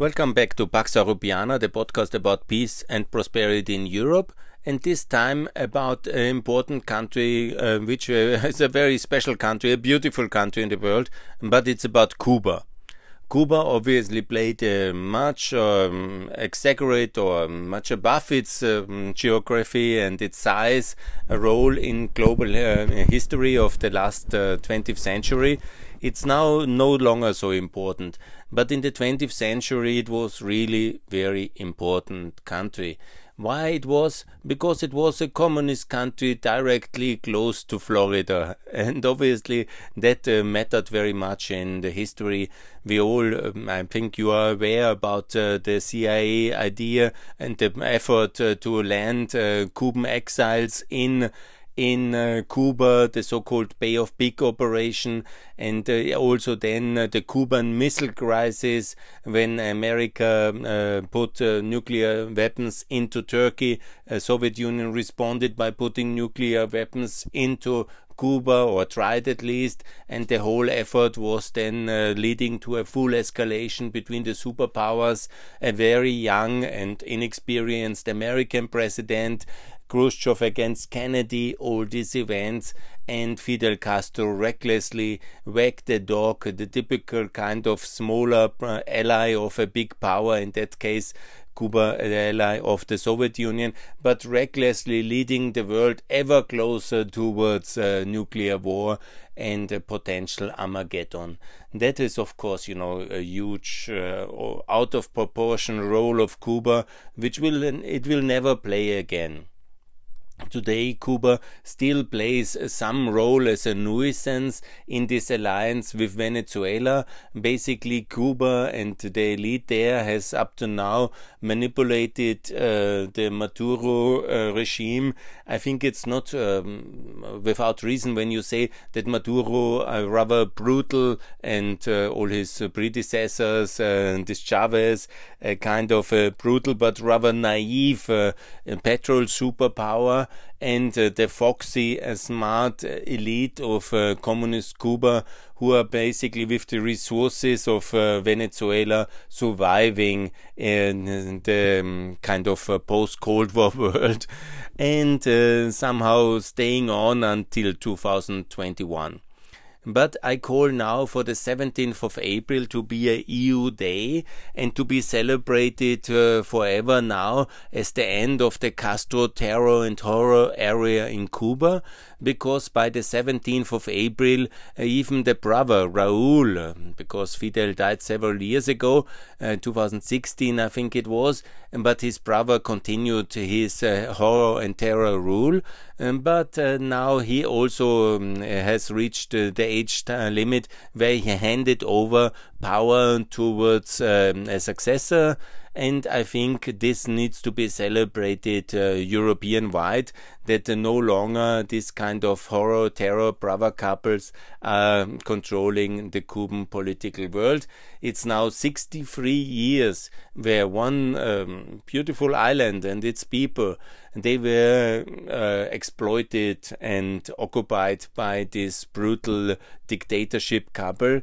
Welcome back to Pax Europiana, the podcast about peace and prosperity in Europe, and this time about an important country, uh, which uh, is a very special country, a beautiful country in the world, but it's about Cuba. Cuba obviously played a much um, exaggerate or much above its um, geography and its size a role in global uh, history of the last uh, 20th century. It's now no longer so important, but in the 20th century it was really very important country. Why it was? Because it was a communist country directly close to Florida, and obviously that uh, mattered very much in the history. We all, um, I think, you are aware about uh, the CIA idea and the effort uh, to land uh, Cuban exiles in in uh, Cuba, the so-called Bay of Pigs operation, and uh, also then uh, the Cuban Missile Crisis when America uh, put uh, nuclear weapons into Turkey. Soviet Union responded by putting nuclear weapons into Cuba, or tried at least, and the whole effort was then uh, leading to a full escalation between the superpowers. A very young and inexperienced American president Khrushchev against Kennedy, all these events, and Fidel Castro recklessly wagged the dog, the typical kind of smaller uh, ally of a big power, in that case, Cuba, the ally of the Soviet Union, but recklessly leading the world ever closer towards uh, nuclear war and a potential Armageddon. That is, of course, you know, a huge, uh, out of proportion role of Cuba, which will it will never play again. Today, Cuba still plays some role as a nuisance in this alliance with Venezuela. Basically, Cuba and the elite there has up to now manipulated uh, the Maduro uh, regime. I think it's not um, without reason when you say that Maduro are rather brutal and uh, all his predecessors and this Chavez a kind of a brutal but rather naive uh, petrol superpower and uh, the foxy, uh, smart elite of uh, communist Cuba who are basically with the resources of uh, Venezuela surviving in the um, kind of uh, post Cold War world and uh, somehow staying on until 2021. But I call now for the 17th of April to be a EU day and to be celebrated uh, forever now as the end of the Castro terror and horror area in Cuba because by the 17th of April uh, even the brother Raul uh, because Fidel died several years ago uh, 2016 I think it was but his brother continued his horror and terror rule um, but now he also um, has reached the age limit where he handed over power towards um, a successor and I think this needs to be celebrated uh, European wide that uh, no longer this kind of horror terror brother couples are controlling the Cuban political world. It's now 63 years where one um, beautiful island and its people they were uh, exploited and occupied by this brutal dictatorship couple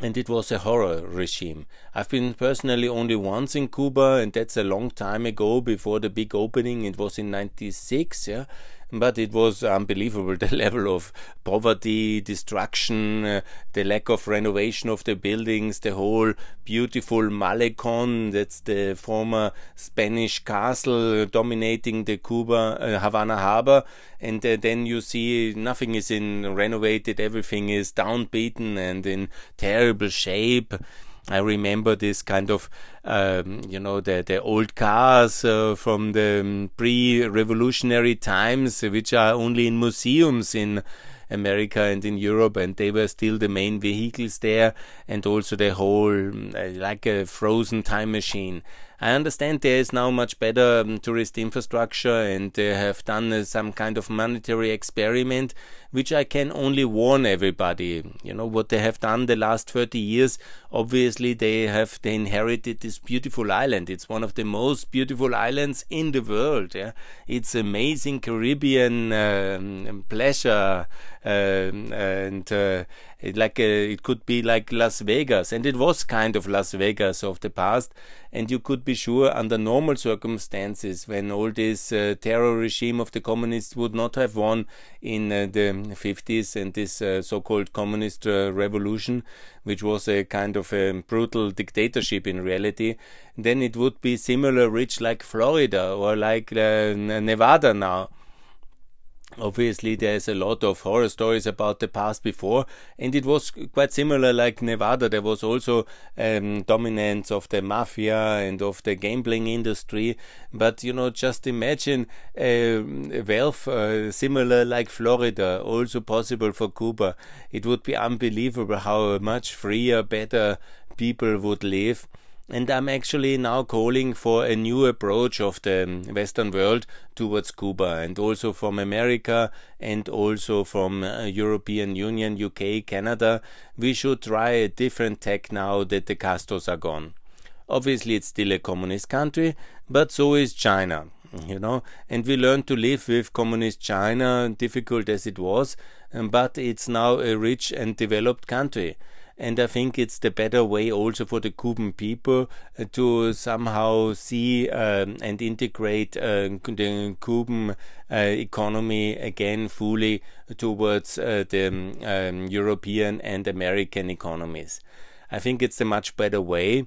and it was a horror regime. I've been personally only once in Cuba, and that's a long time ago before the big opening. It was in 96, yeah but it was unbelievable the level of poverty, destruction, uh, the lack of renovation of the buildings, the whole beautiful Malecon, that's the former Spanish castle dominating the Cuba uh, Havana harbor, and uh, then you see nothing is in renovated, everything is downbeaten and in terrible shape. I remember this kind of, um, you know, the, the old cars uh, from the um, pre revolutionary times, which are only in museums in America and in Europe, and they were still the main vehicles there, and also the whole, uh, like a frozen time machine. I understand there is now much better um, tourist infrastructure and they have done uh, some kind of monetary experiment, which I can only warn everybody. You know, what they have done the last 30 years, obviously they have they inherited this beautiful island. It's one of the most beautiful islands in the world. Yeah? It's amazing Caribbean um, pleasure um, and uh, It, like uh, it could be like Las Vegas, and it was kind of Las Vegas of the past. And you could be sure, under normal circumstances, when all this uh, terror regime of the communists would not have won in uh, the 50s and this uh, so-called communist uh, revolution, which was a kind of a brutal dictatorship in reality, then it would be similar rich like Florida or like uh, Nevada now obviously there's a lot of horror stories about the past before and it was quite similar like nevada. There was also um, dominance of the mafia and of the gambling industry. But you know just imagine uh, wealth uh, similar like florida also possible for cuba. It would be unbelievable how much freer better people would live and I'm actually now calling for a new approach of the Western world towards Cuba and also from America and also from uh, European Union, UK, Canada. We should try a different tack now that the Castros are gone. Obviously, it's still a communist country, but so is China you know and we learned to live with communist china difficult as it was but it's now a rich and developed country and I think it's the better way also for the Cuban people uh, to somehow see um, and integrate uh, the Cuban uh, economy again fully towards uh, the um, European and American economies. I think it's a much better way.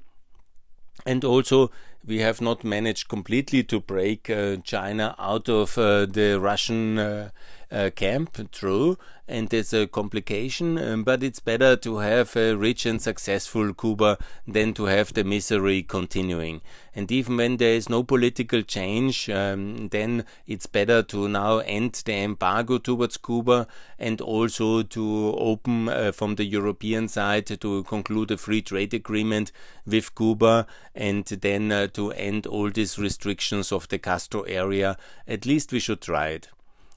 And also, we have not managed completely to break uh, China out of uh, the Russian uh, camp, true, and there's a complication, um, but it's better to have a rich and successful Cuba than to have the misery continuing. And even when there is no political change, um, then it's better to now end the embargo towards Cuba and also to open uh, from the European side to conclude a free trade agreement with Cuba and then uh, to end all these restrictions of the Castro area. At least we should try it.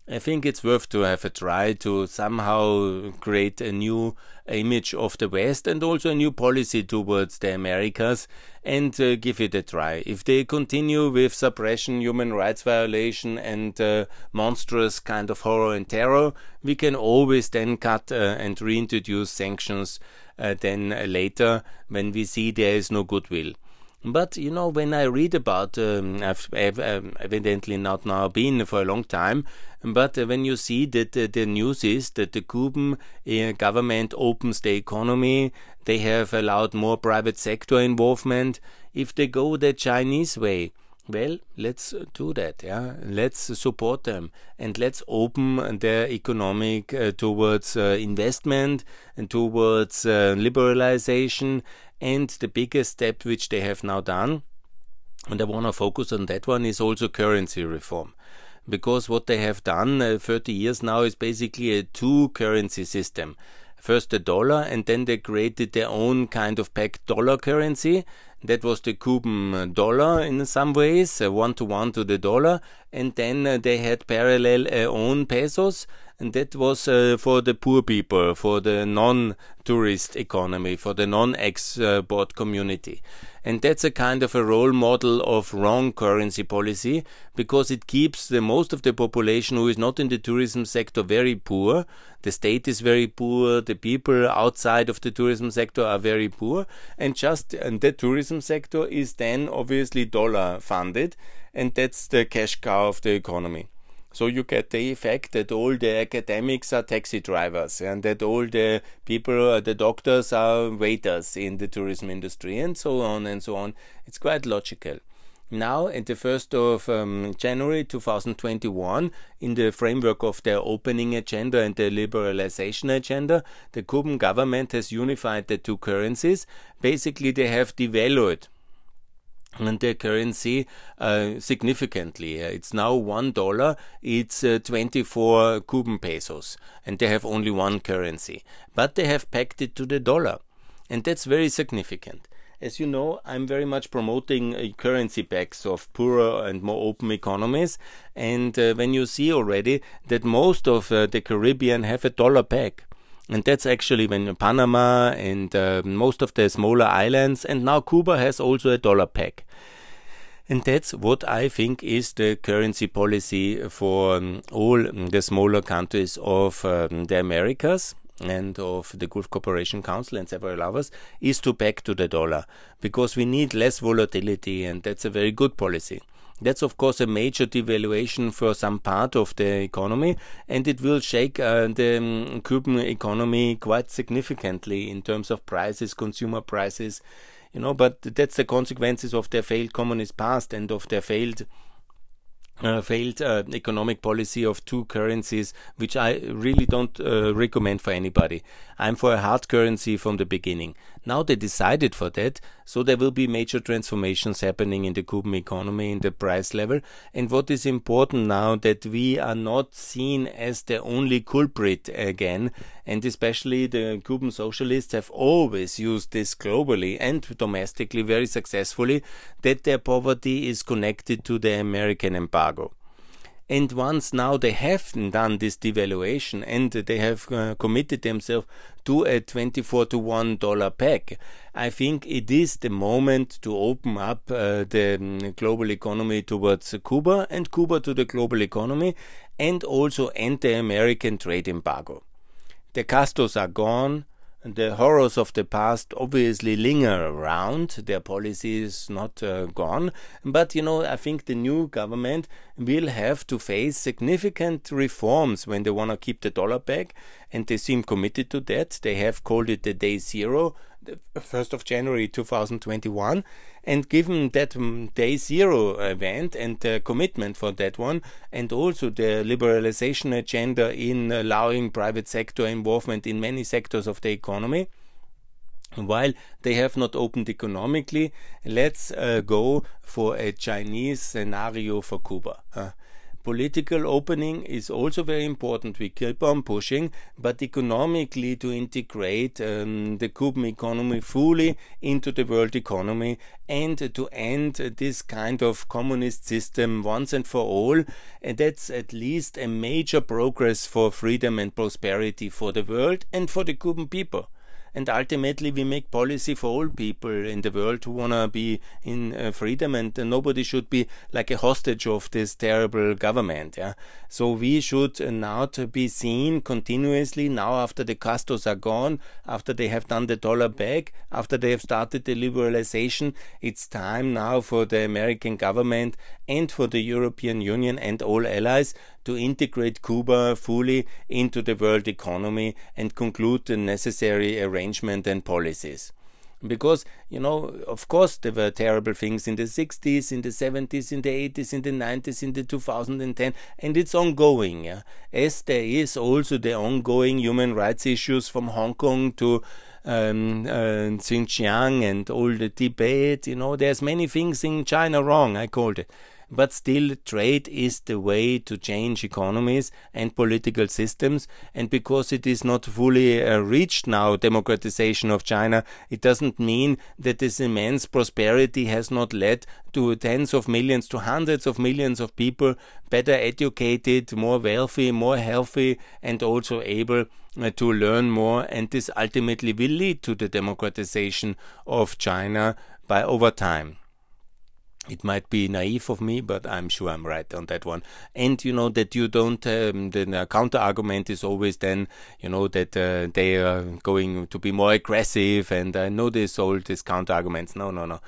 I think it's worth to have a try to somehow create a new image of the West and also a new policy towards the Americas and uh, give it a try. If they continue with suppression, human rights violation, and uh, monstrous kind of horror and terror, we can always then cut uh, and reintroduce sanctions uh, then later when we see there is no goodwill. But you know, when I read about, um, I've, I've um, evidently not now been for a long time, but uh, when you see that uh, the news is that the Cuban uh, government opens the economy, they have allowed more private sector involvement. If they go the Chinese way, well, let's do that. Yeah, let's support them and let's open their economic uh, towards uh, investment and towards uh, liberalization and the biggest step which they have now done, and I want to focus on that one, is also currency reform. Because what they have done uh, 30 years now is basically a two currency system. First the dollar, and then they created their own kind of pegged dollar currency. That was the Cuban dollar in some ways, one to one to the dollar. And then uh, they had parallel uh, own pesos and that was uh, for the poor people, for the non-tourist economy, for the non-export community. And that's a kind of a role model of wrong currency policy because it keeps the most of the population who is not in the tourism sector very poor. The state is very poor. The people outside of the tourism sector are very poor. And just and the tourism sector is then obviously dollar funded. And that's the cash cow of the economy. So you get the effect that all the academics are taxi drivers and that all the people, uh, the doctors are waiters in the tourism industry and so on and so on. It's quite logical. Now, at the 1st of um, January 2021, in the framework of their opening agenda and the liberalization agenda, the Cuban government has unified the two currencies. Basically, they have devalued and their currency uh, significantly. It's now one dollar. It's uh, 24 Cuban pesos, and they have only one currency. But they have pegged it to the dollar, and that's very significant. As you know, I'm very much promoting uh, currency pegs of poorer and more open economies. And uh, when you see already that most of uh, the Caribbean have a dollar peg, and that's actually when Panama and uh, most of the smaller islands, and now Cuba has also a dollar peg. And that's what I think is the currency policy for um, all the smaller countries of um, the Americas. And of the Gulf Cooperation Council and several others is to back to the dollar because we need less volatility and that's a very good policy. That's of course a major devaluation for some part of the economy, and it will shake uh, the um, Cuban economy quite significantly in terms of prices, consumer prices, you know. But that's the consequences of their failed communist past and of their failed uh, failed uh, economic policy of two currencies, which I really don't uh, recommend for anybody. I'm for a hard currency from the beginning. Now they decided for that, so there will be major transformations happening in the Cuban economy, in the price level. And what is important now that we are not seen as the only culprit again, and especially the Cuban socialists have always used this globally and domestically very successfully, that their poverty is connected to the American embargo. And once now they have done this devaluation and they have uh, committed themselves to a 24 to 1 dollar peg, I think it is the moment to open up uh, the um, global economy towards Cuba and Cuba to the global economy and also end the American trade embargo. The Castros are gone the horrors of the past obviously linger around. Their policy is not uh, gone. But, you know, I think the new government will have to face significant reforms when they want to keep the dollar peg. And they seem committed to that. They have called it the day zero, 1st of January 2021. And given that um, day zero event and the commitment for that one, and also the liberalization agenda in allowing private sector involvement in many sectors of the economy, while they have not opened economically, let's uh, go for a Chinese scenario for Cuba. Uh, Political opening is also very important. We keep on pushing, but economically to integrate um, the Cuban economy fully into the world economy and to end this kind of communist system once and for all. And that's at least a major progress for freedom and prosperity for the world and for the Cuban people and ultimately we make policy for all people in the world who want to be in uh, freedom and uh, nobody should be like a hostage of this terrible government yeah? So we should uh, not be seen continuously now after the Castros are gone after they have done the dollar peg after they have started the liberalization. It's time now for the American government and for the European Union and all allies to integrate Cuba fully into the world economy and conclude the necessary arrangement and policies because you know of course there were terrible things in the 60s in the 70s in the 80s in the 90s in the 2010 and it's ongoing yeah? as there is also the ongoing human rights issues from hong kong to um, uh, Xinjiang and all the Tibet, you know, there's many things in China wrong, I called it but still trade is the way to change economies and political systems. And because it is not fully uh, reached now democratization of China it doesn't mean that this immense prosperity has not led to tens of millions to hundreds of millions of people better educated more wealthy more healthy and also able uh, to learn more. And this ultimately will lead to the democratization of China by over time it might be naive of me, but I'm sure I'm right on that one. And you know that you don't. Um, the counter argument is always then, you know, that uh, they are going to be more aggressive. And I know this all these counter arguments. No, no, no.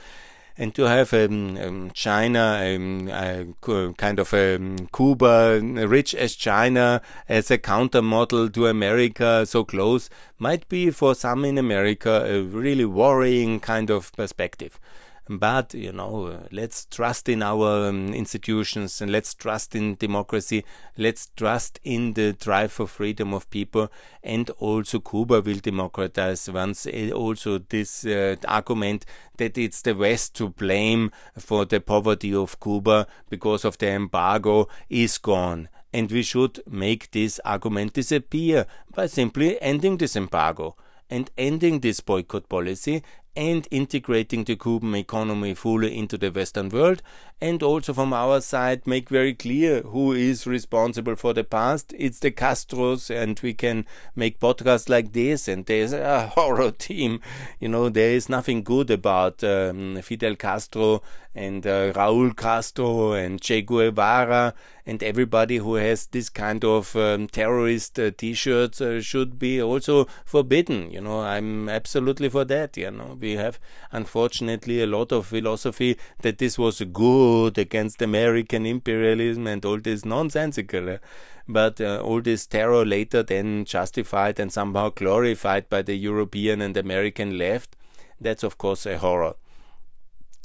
And to have um, um, China, um, uh, kind of um, Cuba, rich as China, as a counter model to America, so close, might be for some in America a really worrying kind of perspective but you know let's trust in our um, institutions and let's trust in democracy. Let's trust in the drive for freedom of people. And also cuba will democratize once eh, also this uh, argument that it's the west to blame for the poverty of cuba because of the embargo is gone. And we should make this argument disappear by simply ending this embargo and ending this boycott policy and integrating the Cuban economy fully into the Western world. And also from our side, make very clear who is responsible for the past. It's the Castros, and we can make podcasts like this. And there's a horror team. You know, there is nothing good about um, Fidel Castro and uh, Raul Castro and Che Guevara and everybody who has this kind of um, terrorist uh, t-shirts uh, should be also forbidden you know i'm absolutely for that you know. We have unfortunately a lot of philosophy that this was good against american imperialism and all this nonsensical uh, but uh, all this terror later then justified and somehow glorified by the european and american left that's of course a horror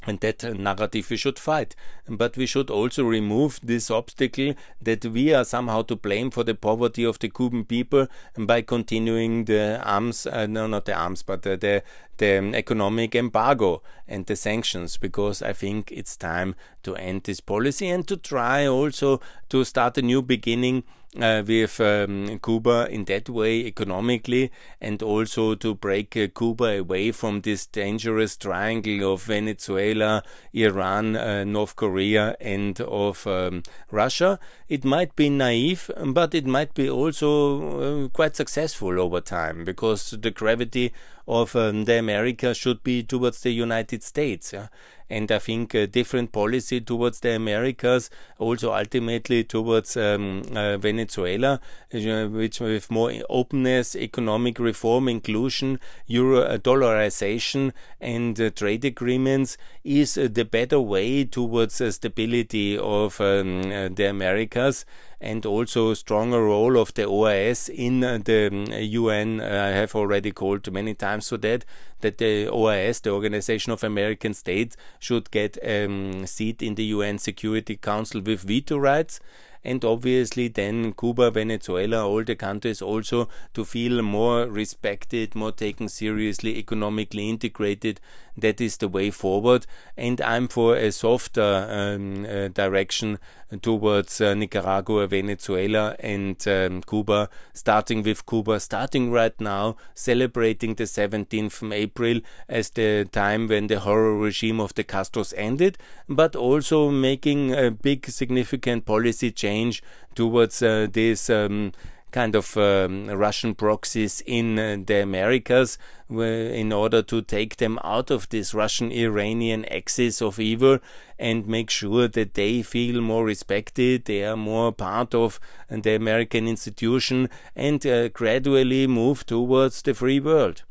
and that narrative we should fight. But we should also remove this obstacle that we are somehow to blame for the poverty of the Cuban people by continuing the arms, uh, no, not the arms, but uh, the, the economic embargo and the sanctions, because I think it's time to end this policy and to try also to start a new beginning uh, with um, Cuba in that way economically and also to break uh, Cuba away from this dangerous triangle of Venezuela, Iran, uh, North Korea, and of um, Russia. It might be naive, but it might be also uh, quite successful over time because the gravity of um, the America should be towards the United States. Yeah? And I think a different policy towards the Americas, also ultimately towards um, uh, Venezuela, uh, which with more openness, economic reform, inclusion, euro uh, dollarization, and uh, trade agreements is uh, the better way towards stability of um, the Americas and also stronger role of the OAS in the UN. Um, I have already called many times for that that the OAS, the Organization of American States, should get a um, seat in the UN Security Council with veto rights and obviously then Cuba, Venezuela, all the countries also to feel more respected, more taken seriously, economically integrated. That is the way forward. And I'm for a softer um, uh, direction towards uh, Nicaragua, Venezuela, and um, Cuba, starting with Cuba, starting right now, celebrating the 17th of April as the time when the horror regime of the Castros ended, but also making a big significant policy change towards uh, this. Um, kind of um, Russian proxies in uh, the Americas in order to take them out of this Russian Iranian axis of evil and make sure that they feel more respected, they are more part of the American institution, and uh, gradually move towards the free world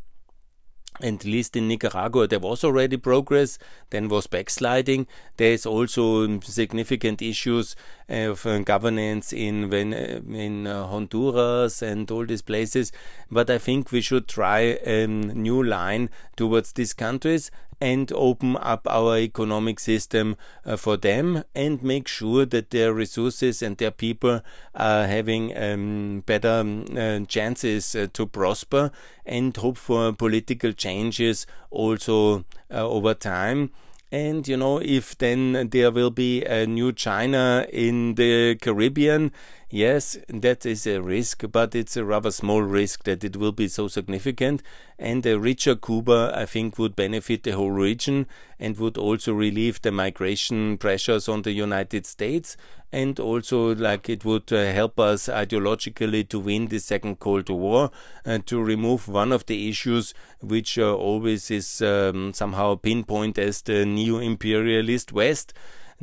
at least in Nicaragua, there was already progress, then was backsliding. There is also significant issues of uh, governance in uh, in uh, Honduras and all these places. But I think we should try a new line towards these countries and open up our economic system uh, for them and make sure that their resources and their people are having um, better um, uh, chances uh, to prosper and hope for political changes also uh, over time. And you know, if then there will be a new China in the Caribbean, Yes, that is a risk, but it's a rather small risk that it will be so significant. And a richer Cuba, I think, would benefit the whole region and would also relieve the migration pressures on the United States. And also, like, it would uh, help us ideologically to win the second Cold War and to remove one of the issues which uh, always is um, somehow pinpointed as the neo imperialist West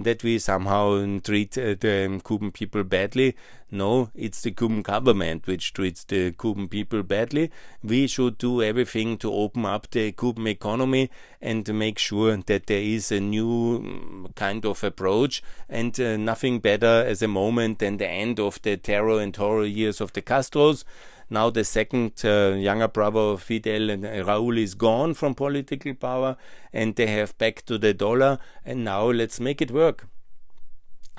that we somehow treat uh, the Cuban people badly. No, it's the Cuban government which treats the Cuban people badly. We should do everything to open up the Cuban economy and make sure that there is a new mm, kind of approach and uh, nothing better as a moment than the end of the terror and horror years of the Castros. Now the second uh, younger brother Fidel and uh, Raul is gone from political power, and they have back to the dollar. And now let's make it work.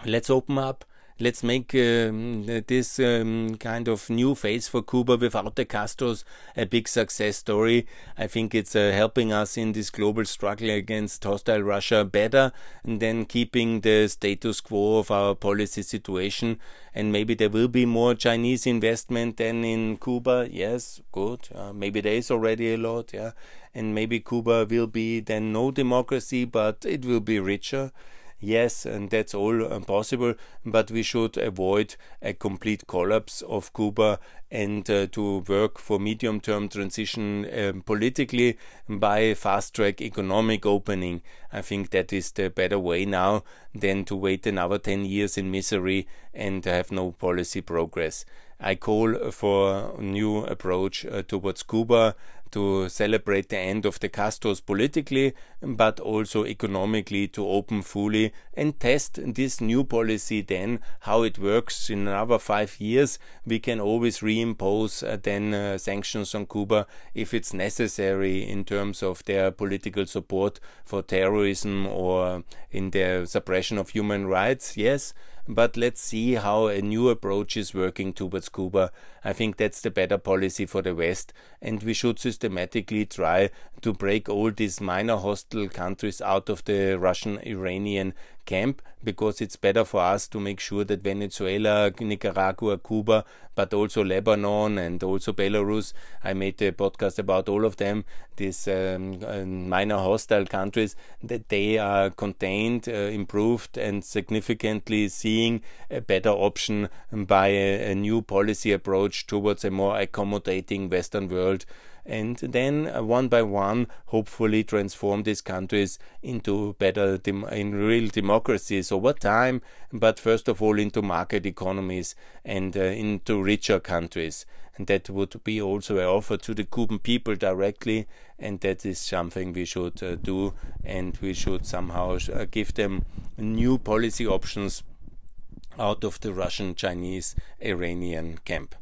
Let's open up let's make um, this um, kind of new phase for Cuba without the Castros a big success story. I think it's uh, helping us in this global struggle against hostile Russia better than keeping the status quo of our policy situation. And maybe there will be more Chinese investment than in Cuba. Yes, good. Uh, maybe there is already a lot. Yeah, and maybe Cuba will be then no democracy, but it will be richer. Yes, and that's all uh, possible, but we should avoid a complete collapse of Cuba and uh, to work for medium term transition um, politically by fast track economic opening. I think that is the better way now than to wait another 10 years in misery and have no policy progress. I call for a new approach uh, towards Cuba to celebrate the end of the Castros politically, but also economically to open fully and test this new policy then how it works in another five years. We can always reimpose uh, then uh, sanctions on Cuba if it's necessary in terms of their political support for terrorism or in their suppression of human rights. Yes, but let's see how a new approach is working towards Cuba. I think that's the better policy for the West, and we should systematically try to break all these minor hostile countries out of the Russian Iranian camp because it's better for us to make sure that Venezuela, Nicaragua, Cuba, but also Lebanon and also Belarus. I made a podcast about all of them, these um, uh, minor hostile countries, that they are contained, uh, improved, and significantly seeing a better option by a, a new policy approach towards a more accommodating Western world and then uh, one by one, hopefully transform these countries into better, dem- in real democracies over time, but first of all into market economies and uh, into richer countries. And that would be also an offer to the Cuban people directly, and that is something we should uh, do, and we should somehow uh, give them new policy options out of the Russian, Chinese, Iranian camp.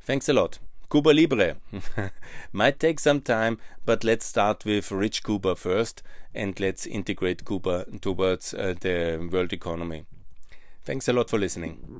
Thanks a lot. Cuba Libre. Might take some time, but let's start with rich Cuba first and let's integrate Cuba towards uh, the world economy. Thanks a lot for listening.